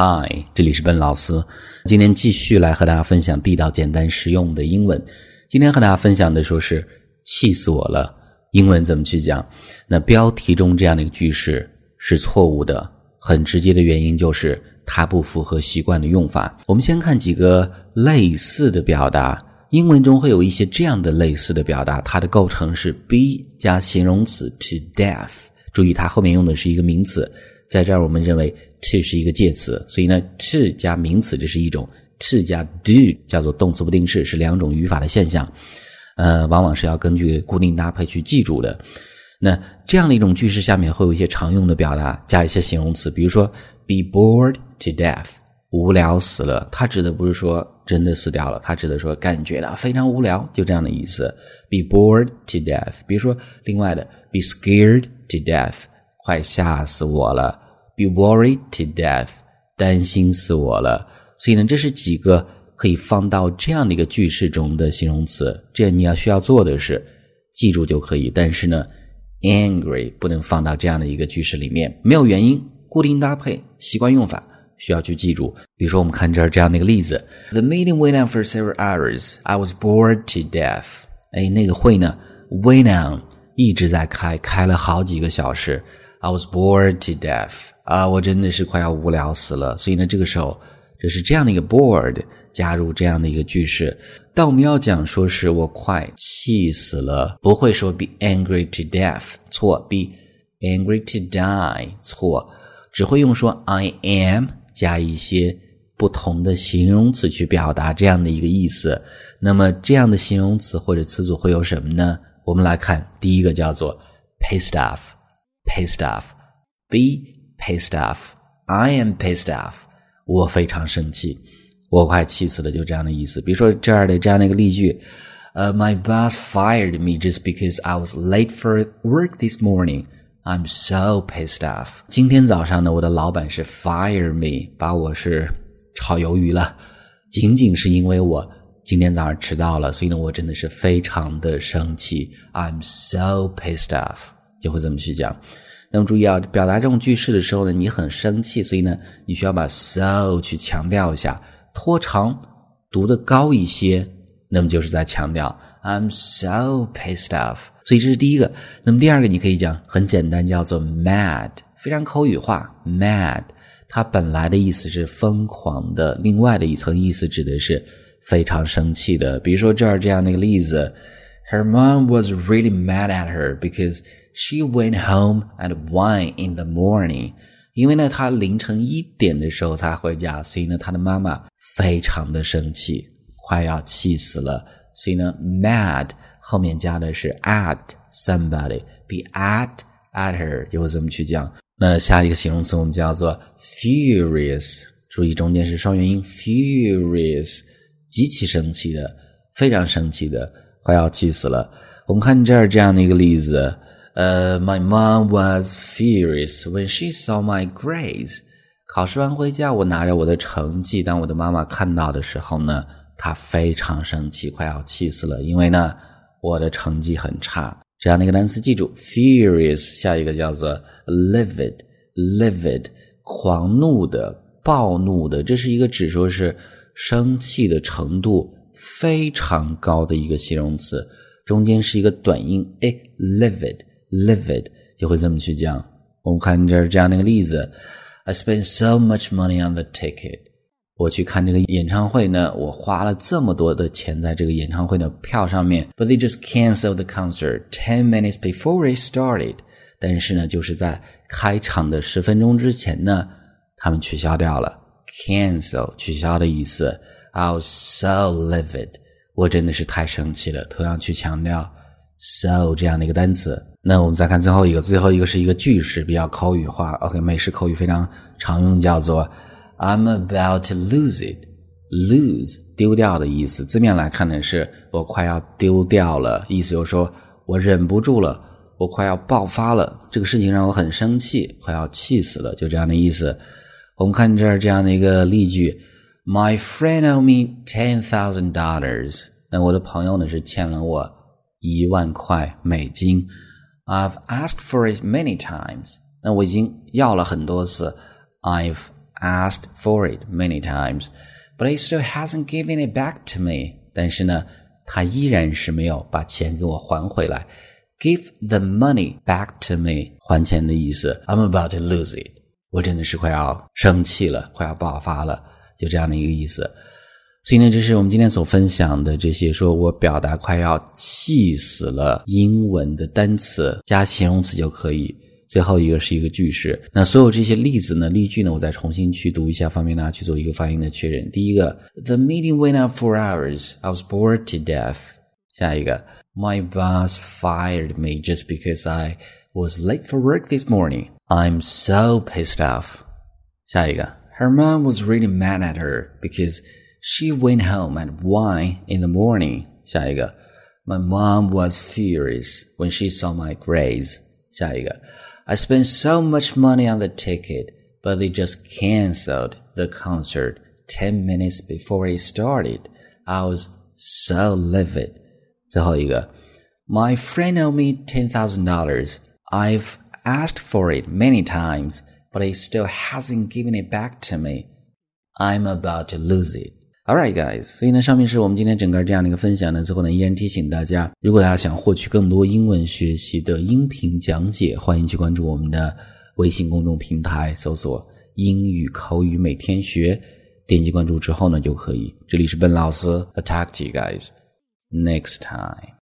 Hi，这里是笨老师。今天继续来和大家分享地道、简单、实用的英文。今天和大家分享的说是气死我了。英文怎么去讲？那标题中这样的一个句式是错误的，很直接的原因就是它不符合习惯的用法。我们先看几个类似的表达。英文中会有一些这样的类似的表达，它的构成是 be 加形容词 to death。注意，它后面用的是一个名词，在这儿我们认为 to 是一个介词，所以呢，to 加名词这是一种，to 加 do 叫做动词不定式，是两种语法的现象。呃，往往是要根据固定搭配去记住的。那这样的一种句式下面会有一些常用的表达，加一些形容词，比如说 be bored to death，无聊死了。它指的不是说。真的死掉了，他指的说感觉到非常无聊，就这样的意思。Be bored to death。比如说另外的，be scared to death，快吓死我了。Be worried to death，担心死我了。所以呢，这是几个可以放到这样的一个句式中的形容词。这你要需要做的是记住就可以。但是呢，angry 不能放到这样的一个句式里面，没有原因，固定搭配，习惯用法。需要去记住。比如说，我们看这儿这样的一个例子：The meeting went on for several hours. I was bored to death. 哎，那个会呢，went on 一直在开，开了好几个小时。I was bored to death. 啊，我真的是快要无聊死了。所以呢，这个时候这是这样的一个 bored 加入这样的一个句式。但我们要讲说是我快气死了，不会说 be angry to death，错；be angry to die，错。只会用说 I am。加一些不同的形容词去表达这样的一个意思，那么这样的形容词或者词组会有什么呢？我们来看第一个叫做 pissed off Pissed off, be pissed off，I am pissed off，我非常生气，我快气死了，就这样的意思。比如说这儿的这样的一个例句，呃，My boss fired me just because I was late for work this morning。I'm so pissed off。今天早上呢，我的老板是 fire me，把我是炒鱿鱼了，仅仅是因为我今天早上迟到了，所以呢，我真的是非常的生气。I'm so pissed off，就会这么去讲。那么注意啊，表达这种句式的时候呢，你很生气，所以呢，你需要把 so 去强调一下，拖长，读的高一些。那么就是在强调 I'm so pissed off，所以这是第一个。那么第二个你可以讲很简单，叫做 mad，非常口语化。mad 它本来的意思是疯狂的，另外的一层意思指的是非常生气的。比如说这儿这样的一个例子 ：Her mom was really mad at her because she went home at one in the morning。因为呢，她凌晨一点的时候才回家，所以呢，她的妈妈非常的生气。快要气死了，所以呢，mad 后面加的是 at somebody，be at at her 就会这么去讲。那下一个形容词我们叫做 furious，注意中间是双元音，furious，极其生气的，非常生气的， 快要气死了。我们看这儿这样的一个例子，呃，My mom was furious when she saw my grades。考试完回家，我拿着我的成绩，当我的妈妈看到的时候呢？他非常生气，快要气死了，因为呢，我的成绩很差。这样的一个单词，记住，furious，下一个叫做 livid，livid，狂怒的、暴怒的，这是一个指说是生气的程度非常高的一个形容词，中间是一个短音，哎，livid，livid，就会这么去讲。我们看这这样的一个例子：I spent so much money on the ticket。我去看这个演唱会呢，我花了这么多的钱在这个演唱会的票上面，but they just cancel the concert ten minutes before it started。但是呢，就是在开场的十分钟之前呢，他们取消掉了，cancel 取消的意思。I was so livid，我真的是太生气了。同样去强调 so 这样的一个单词。那我们再看最后一个，最后一个是一个句式，比较口语化。OK，美式口语非常常用，叫做。I'm about to lose it. Lose 丢掉的意思，字面来看呢，是我快要丢掉了，意思就是说我忍不住了，我快要爆发了，这个事情让我很生气，快要气死了，就这样的意思。我们看这儿这样的一个例句 ：My friend owed me ten thousand dollars。那我的朋友呢是欠了我一万块美金。I've asked for it many times。那我已经要了很多次。I've asked for it many times, but he still hasn't given it back to me. 但是呢，他依然是没有把钱给我还回来。Give the money back to me，还钱的意思。I'm about to lose it，我真的是快要生气了，快要爆发了， 就这样的一个意思。所以呢，这是我们今天所分享的这些，说我表达快要气死了英文的单词，加形容词就可以。最后一个是一个句式。那所有这些例子呢、例句呢，我再重新去读一下，方便大家去做一个发音的确认。第一个，The meeting went on for hours. I was bored to death. 下一个，My boss fired me just because I was late for work this morning. I'm so pissed off. 下一个 ，Her mom was really mad at her because she went home at one in the morning. 下一个，My mom was furious when she saw my grades. 下一个，I spent so much money on the ticket, but they just canceled the concert ten minutes before it started. I was so livid. 最后一个，My friend owed me ten thousand dollars. I've asked for it many times, but he still hasn't given it back to me. I'm about to lose it. Alright, guys. 所以呢，上面是我们今天整个这样的一个分享呢。最后呢，依然提醒大家，如果大家想获取更多英文学习的音频讲解，欢迎去关注我们的微信公众平台，搜索“英语口语每天学”，点击关注之后呢，就可以。这里是笨老师，Attack you guys. Next time.